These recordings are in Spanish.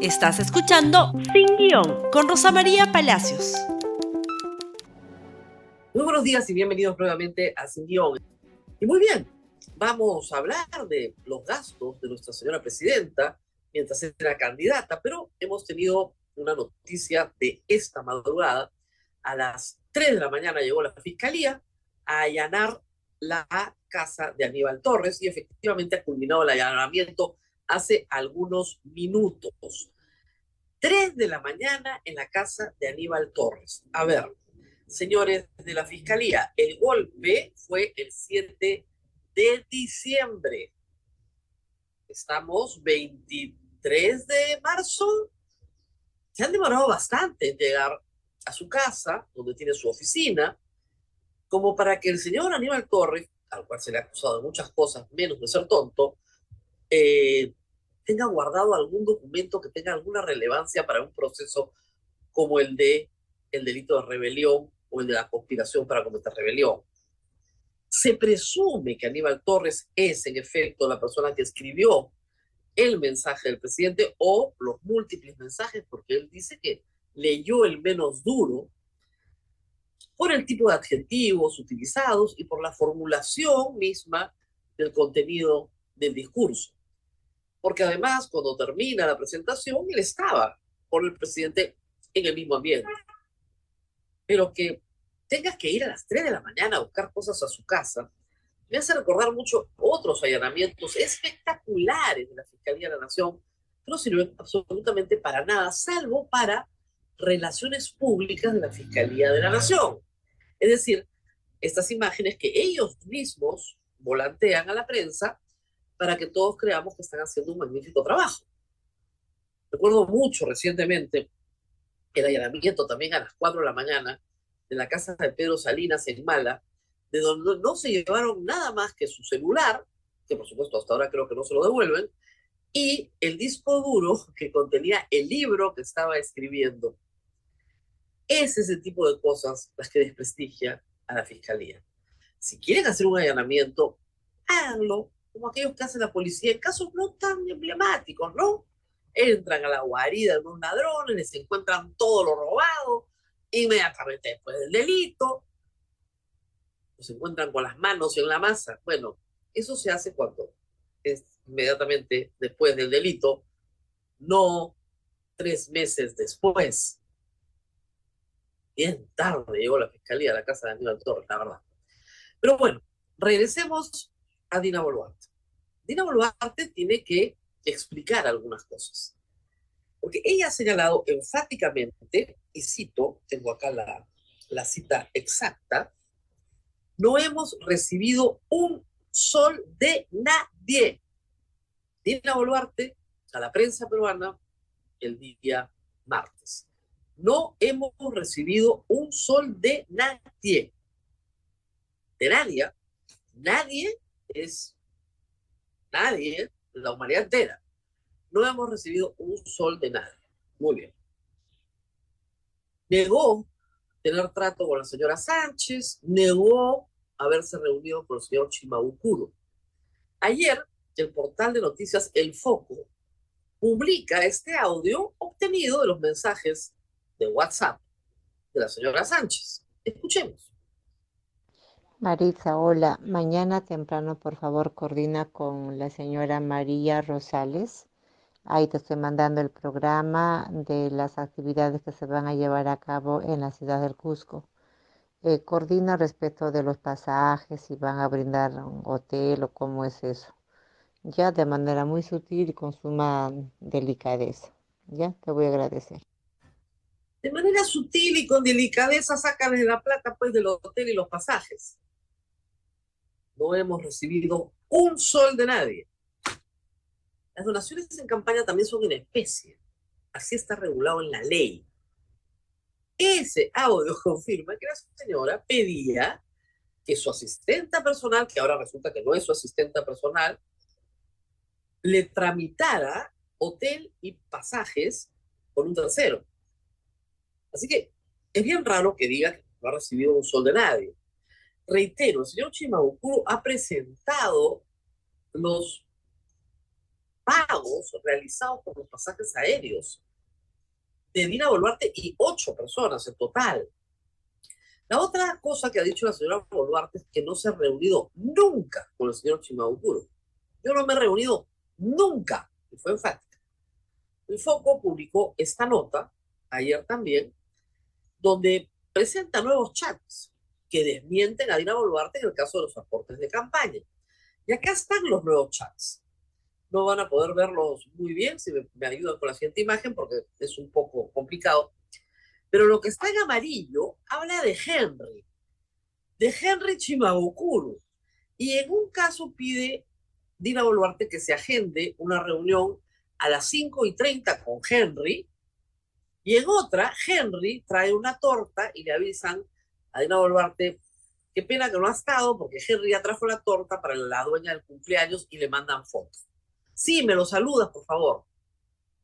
Estás escuchando Sin Guión con Rosa María Palacios. Muy buenos días y bienvenidos nuevamente a Sin Guión. Y muy bien, vamos a hablar de los gastos de nuestra señora presidenta mientras era candidata, pero hemos tenido una noticia de esta madrugada. A las 3 de la mañana llegó la fiscalía a allanar la casa de Aníbal Torres y efectivamente ha culminado el allanamiento hace algunos minutos. 3 de la mañana en la casa de Aníbal Torres. A ver, señores de la Fiscalía, el golpe fue el 7 de diciembre. Estamos 23 de marzo. Se han demorado bastante en llegar a su casa, donde tiene su oficina, como para que el señor Aníbal Torres, al cual se le ha acusado de muchas cosas, menos de ser tonto, eh, tenga guardado algún documento que tenga alguna relevancia para un proceso como el de el delito de rebelión o el de la conspiración para cometer rebelión. Se presume que Aníbal Torres es en efecto la persona que escribió el mensaje del presidente o los múltiples mensajes, porque él dice que leyó el menos duro por el tipo de adjetivos utilizados y por la formulación misma del contenido del discurso porque además cuando termina la presentación, él estaba con el presidente en el mismo ambiente. Pero que tengas que ir a las 3 de la mañana a buscar cosas a su casa, me hace recordar mucho otros allanamientos espectaculares de la Fiscalía de la Nación, que no sirven absolutamente para nada, salvo para relaciones públicas de la Fiscalía de la Nación. Es decir, estas imágenes que ellos mismos volantean a la prensa para que todos creamos que están haciendo un magnífico trabajo. Recuerdo mucho recientemente el allanamiento también a las 4 de la mañana de la casa de Pedro Salinas en Mala, de donde no se llevaron nada más que su celular, que por supuesto hasta ahora creo que no se lo devuelven, y el disco duro que contenía el libro que estaba escribiendo. Ese Es el tipo de cosas las que desprestigia a la fiscalía. Si quieren hacer un allanamiento, háganlo como aquellos que hace la policía en casos no tan emblemáticos, ¿no? Entran a la guarida de unos ladrones, les encuentran todo lo robado, inmediatamente después del delito, se encuentran con las manos en la masa. Bueno, eso se hace cuando es inmediatamente después del delito, no tres meses después. Bien tarde llegó la fiscalía a la casa de Aníbal Torres, la verdad. Pero bueno, regresemos a Dina Boluarte. Dina Boluarte tiene que explicar algunas cosas. Porque ella ha señalado enfáticamente, y cito, tengo acá la, la cita exacta, no hemos recibido un sol de nadie. Dina Boluarte a la prensa peruana el día martes. No hemos recibido un sol de nadie. De nadie. Nadie es nadie, la humanidad entera. No hemos recibido un sol de nadie. Muy bien. Negó tener trato con la señora Sánchez, negó haberse reunido con el señor Chimabucuro. Ayer, el portal de noticias El Foco publica este audio obtenido de los mensajes de WhatsApp de la señora Sánchez. Escuchemos. Maritza, hola. Mañana temprano, por favor, coordina con la señora María Rosales. Ahí te estoy mandando el programa de las actividades que se van a llevar a cabo en la ciudad del Cusco. Eh, coordina respecto de los pasajes, si van a brindar un hotel o cómo es eso. Ya de manera muy sutil y con suma delicadeza. Ya te voy a agradecer. De manera sutil y con delicadeza, sácales la plata pues del hotel y los pasajes no hemos recibido un sol de nadie. Las donaciones en campaña también son en especie. Así está regulado en la ley. Ese audio confirma que la señora pedía que su asistenta personal, que ahora resulta que no es su asistenta personal, le tramitara hotel y pasajes con un tercero. Así que es bien raro que diga que no ha recibido un sol de nadie reitero, el señor Chimabucuro ha presentado los pagos realizados por los pasajes aéreos de Dina Boluarte y ocho personas en total. La otra cosa que ha dicho la señora Boluarte es que no se ha reunido nunca con el señor Chimabucuro. Yo no me he reunido nunca, y fue enfática. El Foco publicó esta nota, ayer también, donde presenta nuevos chats que desmienten a Dina Boluarte en el caso de los aportes de campaña. Y acá están los nuevos chats. No van a poder verlos muy bien si me, ayudan con la siguiente imagen porque es un poco complicado. Pero lo que está en amarillo habla de Henry, de Henry Chimabukuru. Y en un caso pide Dina Boluarte que se agende una reunión a las 5 y 30 con Henry. Y en otra, Henry trae una torta y le avisan a Dina Boluarte, qué pena que no ha estado porque Henry ya trajo la torta para la dueña del cumpleaños y le mandan fotos. Sí, me lo saludas, por favor.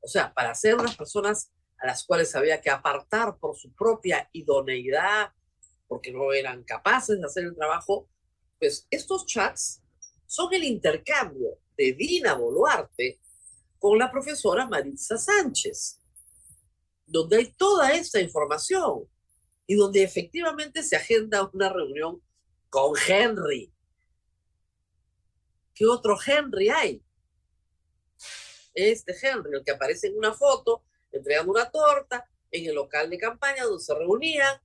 O sea, para ser las personas a las cuales había que apartar por su propia idoneidad, porque no eran capaces de hacer el trabajo, pues estos chats son el intercambio de Dina Boluarte con la profesora Maritza Sánchez, donde hay toda esta información y donde efectivamente se agenda una reunión con Henry. ¿Qué otro Henry hay? Este Henry, el que aparece en una foto entregando una torta en el local de campaña donde se reunían.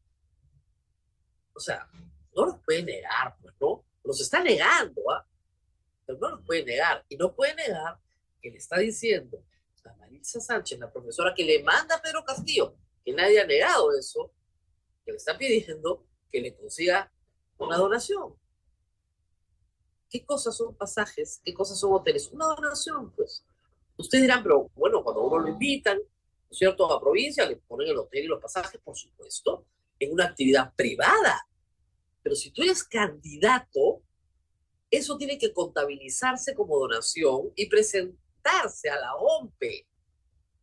O sea, no los puede negar, pues, ¿no? Los está negando, ¿ah? Pero no los puede negar. Y no puede negar que le está diciendo a Marisa Sánchez, la profesora que le manda a Pedro Castillo, que nadie ha negado eso, que le está pidiendo que le consiga una donación. ¿Qué cosas son pasajes? ¿Qué cosas son hoteles? Una donación, pues. Ustedes dirán, pero bueno, cuando uno lo invitan, ¿no es cierto?, a provincia, le ponen el hotel y los pasajes, por supuesto, en una actividad privada. Pero si tú eres candidato, eso tiene que contabilizarse como donación y presentarse a la OMPE.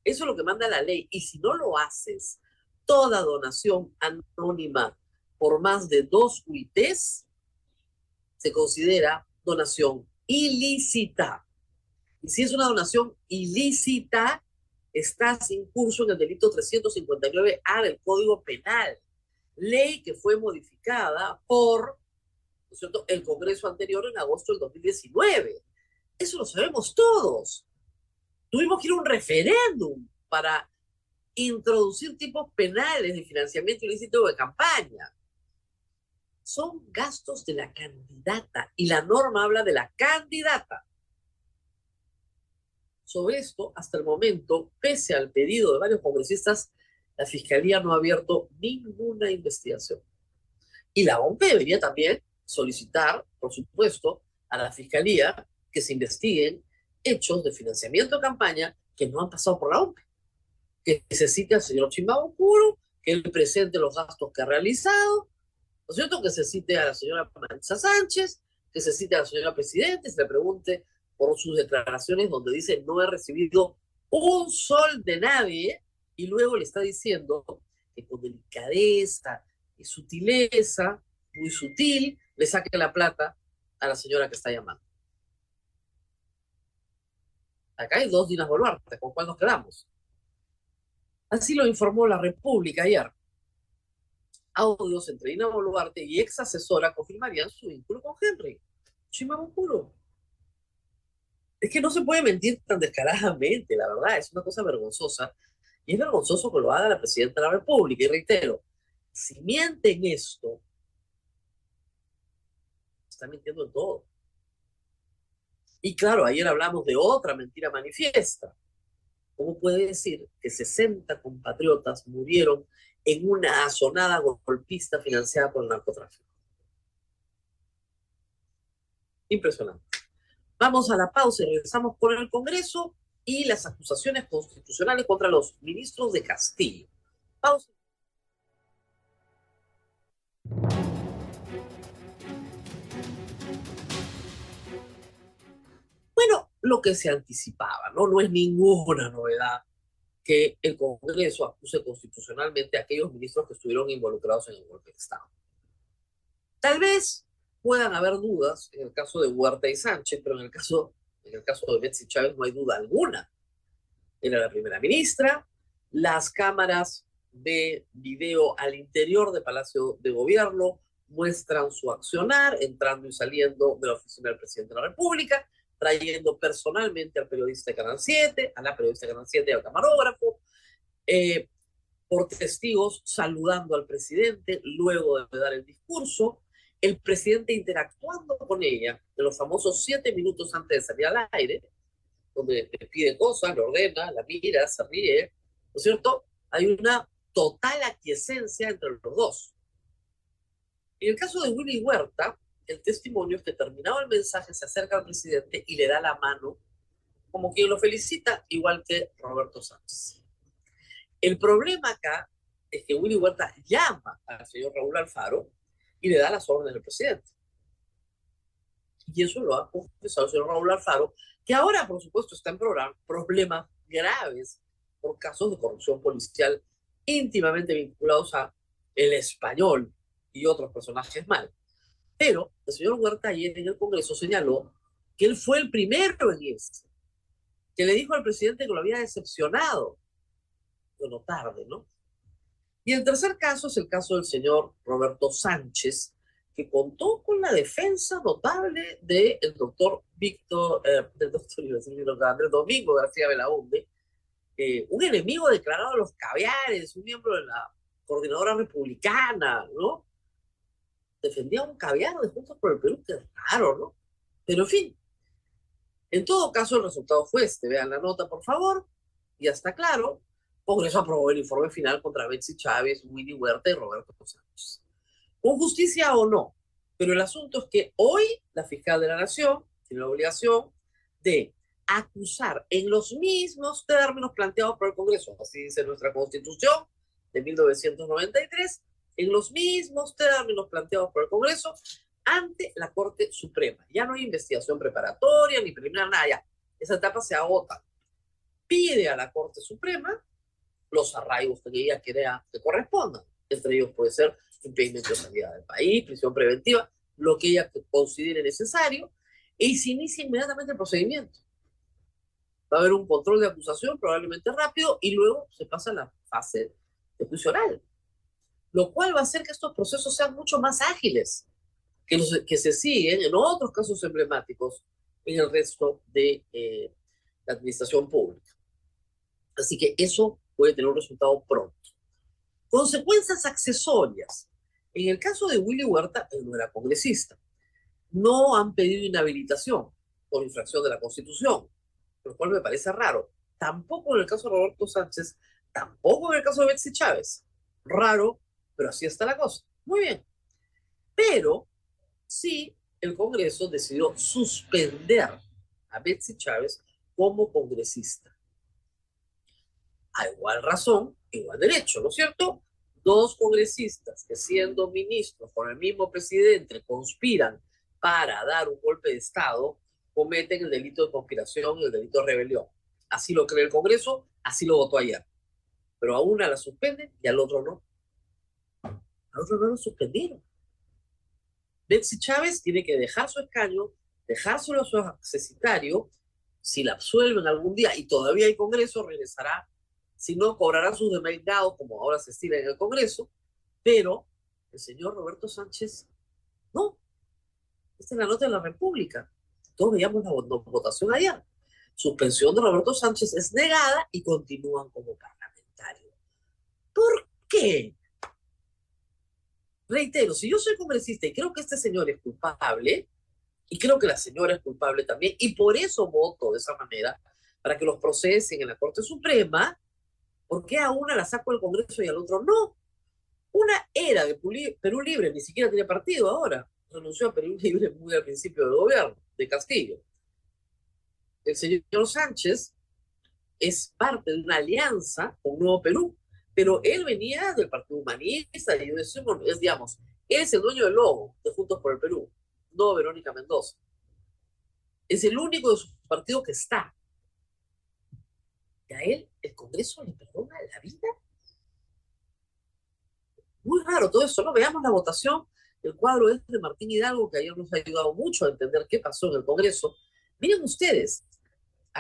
Eso es lo que manda la ley. Y si no lo haces, toda donación anónima por más de dos UITs se considera donación ilícita. Y si es una donación ilícita, estás incurso en el delito 359A del Código Penal, ley que fue modificada por el Congreso anterior en agosto del 2019. Eso lo sabemos todos. Tuvimos que ir a un referéndum para introducir tipos penales de financiamiento ilícito de campaña. Son gastos de la candidata y la norma habla de la candidata. Sobre esto, hasta el momento, pese al pedido de varios congresistas, la Fiscalía no ha abierto ninguna investigación. Y la OMP debería también solicitar, por supuesto, a la Fiscalía que se investiguen hechos de financiamiento de campaña que no han pasado por la OMP que se cite al señor Chimbao que él presente los gastos que ha realizado, ¿no es cierto? Que se cite a la señora Mancha Sánchez, que se cite a la señora Presidente, se le pregunte por sus declaraciones donde dice no he recibido un sol de nadie y luego le está diciendo que con delicadeza y sutileza, muy sutil, le saque la plata a la señora que está llamando. Acá hay dos Dinas Boluarte, ¿con cuál nos quedamos? Así lo informó la República ayer. Audios entre Dina Boluarte y ex asesora confirmarían su vínculo con Henry. Chimabukuro. Es que no se puede mentir tan descaradamente, la verdad, es una cosa vergonzosa. Y es vergonzoso que lo haga la presidenta de la República. Y reitero, si mienten esto, está mintiendo en todo. Y claro, ayer hablamos de otra mentira manifiesta ¿Cómo puede decir que 60 compatriotas murieron en una azonada golpista financiada por el narcotráfico? Impresionante. Vamos a la pausa y regresamos con el Congreso y las acusaciones constitucionales contra los ministros de Castillo. Pausa. Lo que se anticipaba, ¿no? No es ninguna novedad que el Congreso acuse constitucionalmente a aquellos ministros que estuvieron involucrados en el golpe de Estado. Tal vez puedan haber dudas en el caso de Huerta y Sánchez, pero en el caso En el caso de Betsy Chávez no hay duda alguna. Era la primera ministra. Las cámaras de video al interior del Palacio de Gobierno muestran su accionar, entrando y saliendo de la oficina del presidente de la República, trayendo personalmente al periodista de Canal 7, a la periodista de Canal 7 y al camarógrafo, eh, por testigos saludando al presidente luego de dar el discurso, el presidente interactuando con ella en los famosos siete minutos antes de salir al aire, donde le pide cosas, le ordena, la mira, se ríe, ¿no es cierto? Hay una total aquiescencia entre los dos. En el caso de Willy Huerta, el testimonio es que terminado el mensaje se acerca al presidente y le da la mano como quien lo felicita, igual que Roberto Sánchez. El problema acá es que Willy Huerta llama al señor Raúl Alfaro y le da las órdenes del presidente. Y eso lo ha confesado el señor Raúl Alfaro, que ahora, por supuesto, está en problemas graves por casos de corrupción policial íntimamente vinculados a el español y otros personajes mal. Pero el señor Huerta ayer en el Congreso señaló que él fue el primero en irse, que le dijo al presidente que lo había decepcionado. Bueno, tarde, ¿no? Y el tercer caso es el caso del señor Roberto Sánchez, que contó con la defensa notable del doctor Víctor, eh, del doctor, del Domingo García Belaunde, un enemigo declarado de los caviares, un miembro de la coordinadora republicana, ¿no? Defendía un caviar de Juntos por el Perú, que raro, ¿no? Pero en fin, en todo caso el resultado fue este, vean la nota por favor, ya está claro, Congreso aprobó el informe final contra Betsy Chávez, Willy Huerta y Roberto Sánchez. Con justicia o no, pero el asunto es que hoy la fiscal de la Nación tiene la obligación de acusar en los mismos términos planteados por el Congreso, así dice nuestra Constitución de 1993, en los mismos términos planteados por el Congreso ante la Corte Suprema. Ya no hay investigación preparatoria ni preliminar, nada, ya. Esa etapa se agota. Pide a la Corte Suprema los arraigos que ella crea que correspondan. Entre ellos puede ser impedimento de salida del país, prisión preventiva, lo que ella considere necesario, y se inicia inmediatamente el procedimiento. Va a haber un control de acusación probablemente rápido y luego se pasa a la fase de juicio oral lo cual va a hacer que estos procesos sean mucho más ágiles que los que se siguen en otros casos emblemáticos en el resto de eh, la administración pública. Así que eso puede tener un resultado pronto. Consecuencias accesorias. En el caso de Willy Huerta, él no era congresista. No han pedido inhabilitación por infracción de la Constitución, lo cual me parece raro. Tampoco en el caso de Roberto Sánchez, tampoco en el caso de Betsy Chávez. Raro pero así está la cosa. Muy bien. Pero sí, el Congreso decidió suspender a Betsy Chávez como congresista. A igual razón, igual derecho, ¿no es cierto? Dos congresistas que siendo ministros con el mismo presidente conspiran para dar un golpe de Estado, cometen el delito de conspiración y el delito de rebelión. Así lo cree el Congreso, así lo votó ayer. Pero a una la suspenden y al otro no al otro no suspendieron. Betsy Chávez tiene que dejar su escaño, dejárselo a su accesitario. Si la absuelven algún día y todavía hay Congreso, regresará. Si no, cobrará sus demeritados, como ahora se estila en el Congreso. Pero el señor Roberto Sánchez, no. Esta es la nota de la República. Todos veíamos la votación ayer. Suspensión de Roberto Sánchez es negada y continúan como parlamentario. ¿Por qué? Reitero, si yo soy congresista y creo que este señor es culpable, y creo que la señora es culpable también, y por eso voto de esa manera, para que los procesen en la Corte Suprema, ¿por qué a una la saco del Congreso y al otro no? Una era de Perú Libre, ni siquiera tiene partido ahora, renunció a Perú Libre muy al principio del gobierno de Castillo. El señor Sánchez es parte de una alianza con Nuevo Perú, pero él venía del Partido Humanista y decimos, es, digamos, es el dueño del logo de Juntos por el Perú, no Verónica Mendoza. Es el único de su partido que está. Y a él el Congreso le perdona la vida. Muy raro todo eso, ¿no? Veamos la votación. El cuadro es de Martín Hidalgo, que ayer nos ha ayudado mucho a entender qué pasó en el Congreso. Miren ustedes,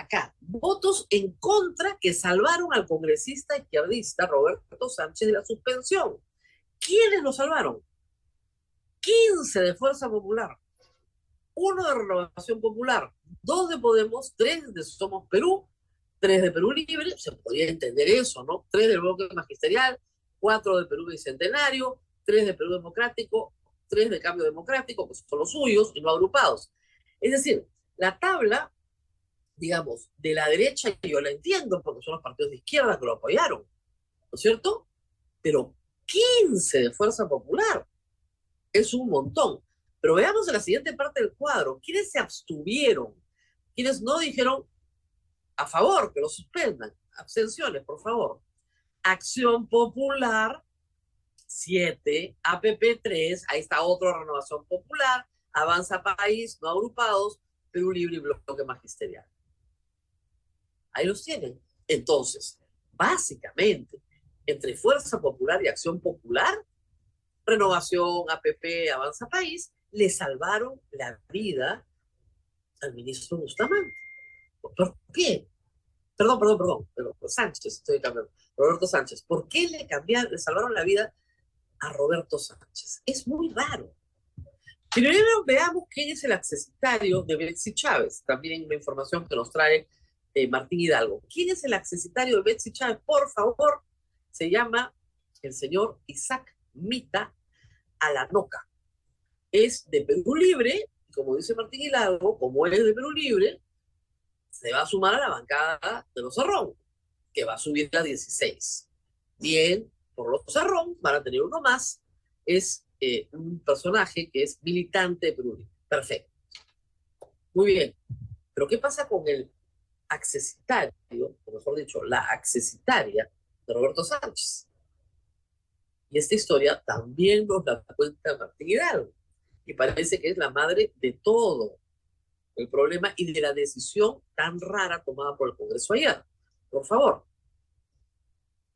acá, votos en contra que salvaron al congresista izquierdista Roberto Sánchez de la suspensión. ¿Quiénes lo salvaron? 15 de Fuerza Popular, uno de Renovación Popular, dos de Podemos, tres de Somos Perú, tres de Perú Libre, se podría entender eso, ¿no? Tres del bloque magisterial, cuatro de Perú Bicentenario, tres de Perú Democrático, tres de Cambio Democrático, que son los suyos y no agrupados. Es decir, la tabla, digamos, de la derecha, yo la entiendo porque son los partidos de izquierda que lo apoyaron, ¿no es cierto? Pero 15 de Fuerza Popular es un montón. Pero veamos en la siguiente parte del cuadro, ¿quiénes se abstuvieron? ¿Quiénes no dijeron a favor que lo suspendan? Abstenciones, por favor. Acción Popular, 7, APP 3, ahí está otra renovación popular, Avanza País, no agrupados, Perú Libre y Bloque Magisterial. Ahí los tienen. Entonces, básicamente, entre Fuerza Popular y Acción Popular, Renovación, APP, Avanza País, le salvaron la vida al ministro Bustamante. ¿Por qué? Perdón, perdón, perdón, pero Sánchez, estoy cambiando. Roberto Sánchez. ¿Por qué le cambiaron, le salvaron la vida a Roberto Sánchez? Es muy raro. Primero veamos quién es el accesitario de Betsy Chávez. También una información que nos trae eh, Martín Hidalgo. ¿Quién es el accesitario de Betsy Chávez? Por favor, se llama el señor Isaac Mita Alanoca. Es de Perú Libre, como dice Martín Hidalgo, como es de Perú Libre, se va a sumar a la bancada de los Cerrón, que va a subir a 16. Bien, por los Cerrón van a tener uno más, es eh, un personaje que es militante de Perú. Perfecto. Muy bien. Pero ¿qué pasa con el accesitario, o mejor dicho, la accesitaria de Roberto Sánchez? Y esta historia también nos la cuenta Martín Hidalgo. Y parece que es la madre de todo el problema y de la decisión tan rara tomada por el Congreso ayer. Por favor.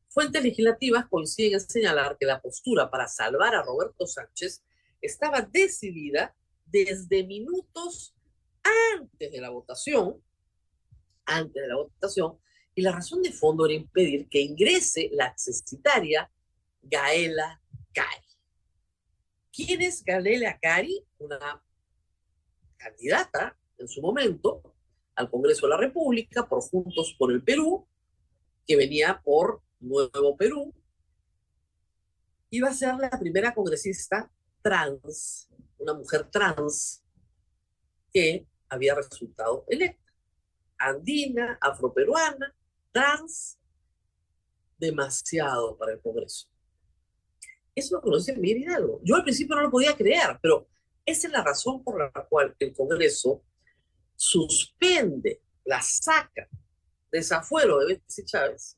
Fuentes legislativas coinciden en señalar que la postura para salvar a Roberto Sánchez estaba decidida desde minutos antes de la votación, antes de la votación, y la razón de fondo era impedir que ingrese la accesitaria Gaela Cari. ¿Quién es Gaela Cari? Una candidata en su momento al Congreso de la República por Juntos por el Perú, que venía por Nuevo Perú, iba a ser la primera congresista trans, una mujer trans, que había resultado electa. Andina, afroperuana, trans, demasiado para el Congreso. Eso lo conoce Miguel Hidalgo. Yo al principio no lo podía creer, pero esa es la razón por la cual el Congreso suspende, la saca, desafuero de Betsy Chávez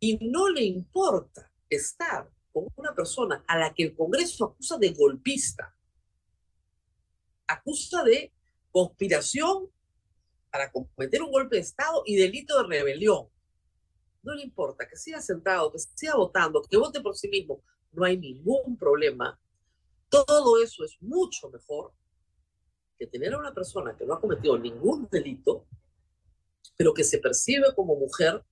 y no le importa estar con una persona a la que el Congreso acusa de golpista, acusa de conspiración para cometer un golpe de Estado y delito de rebelión. No le importa que siga sentado, que siga votando, que vote por sí mismo, no hay ningún problema. Todo eso es mucho mejor que tener a una persona que no ha cometido ningún delito, pero que se percibe como mujer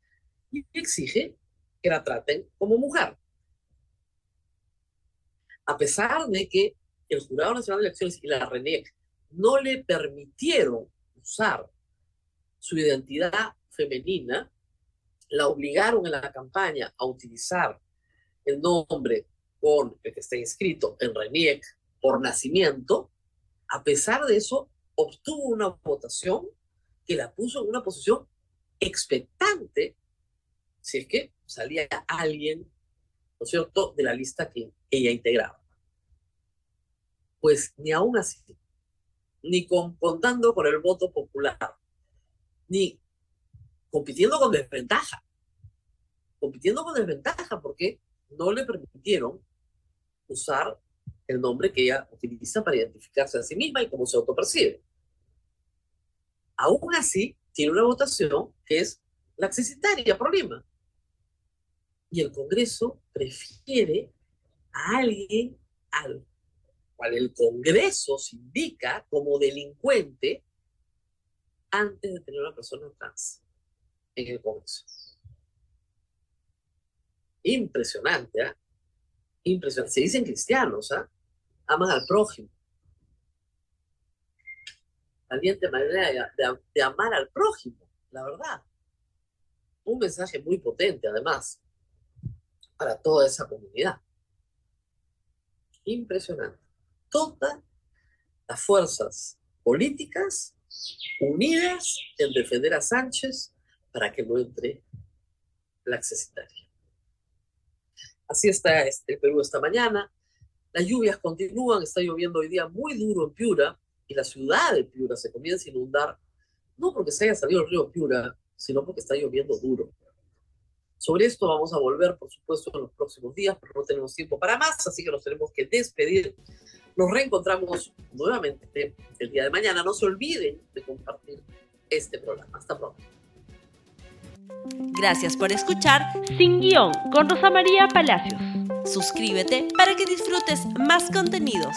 y exige que la traten como mujer. A pesar de que el Jurado Nacional de Elecciones y la RENEC no le permitieron usar su identidad femenina, la obligaron en la campaña a utilizar el nombre con el que está inscrito en RENIEC por nacimiento, a pesar de eso, obtuvo una votación que la puso en una posición expectante si es que salía alguien, ¿no es cierto?, de la lista que ella integraba. Pues ni aún así, ni contando con el voto popular, ni compitiendo con desventaja, compitiendo con desventaja porque no le permitieron usar el nombre que ella utiliza para identificarse a sí misma y cómo se autopercibe. Aún así, tiene una votación que es la accesitaria por Lima. Y el Congreso prefiere a alguien al cual el Congreso se indica como delincuente antes de tener una persona trans en el Congreso. Impresionante, ¿ah? Impresionante. Se dicen cristianos, ¿ah? Aman al prójimo. Valiente manera de amar al prójimo, la verdad. Un mensaje muy potente, además, para toda esa comunidad. Impresionante. Todas las fuerzas políticas unidas en defender a Sánchez para que no entre la accesitaria. Así está este, el Perú esta mañana. Las lluvias continúan, está lloviendo hoy día muy duro en Piura y la ciudad de Piura se comienza a inundar, no porque se haya salido el río Piura, sino porque está lloviendo duro. Sobre esto vamos a volver, por supuesto, en los próximos días, pero no tenemos tiempo para más, así que nos tenemos que despedir. Nos reencontramos nuevamente el día de mañana. No se olviden de compartir este programa. Hasta pronto. Gracias por escuchar Sin Guión con Rosa María Palacios. Suscríbete para que disfrutes más contenidos.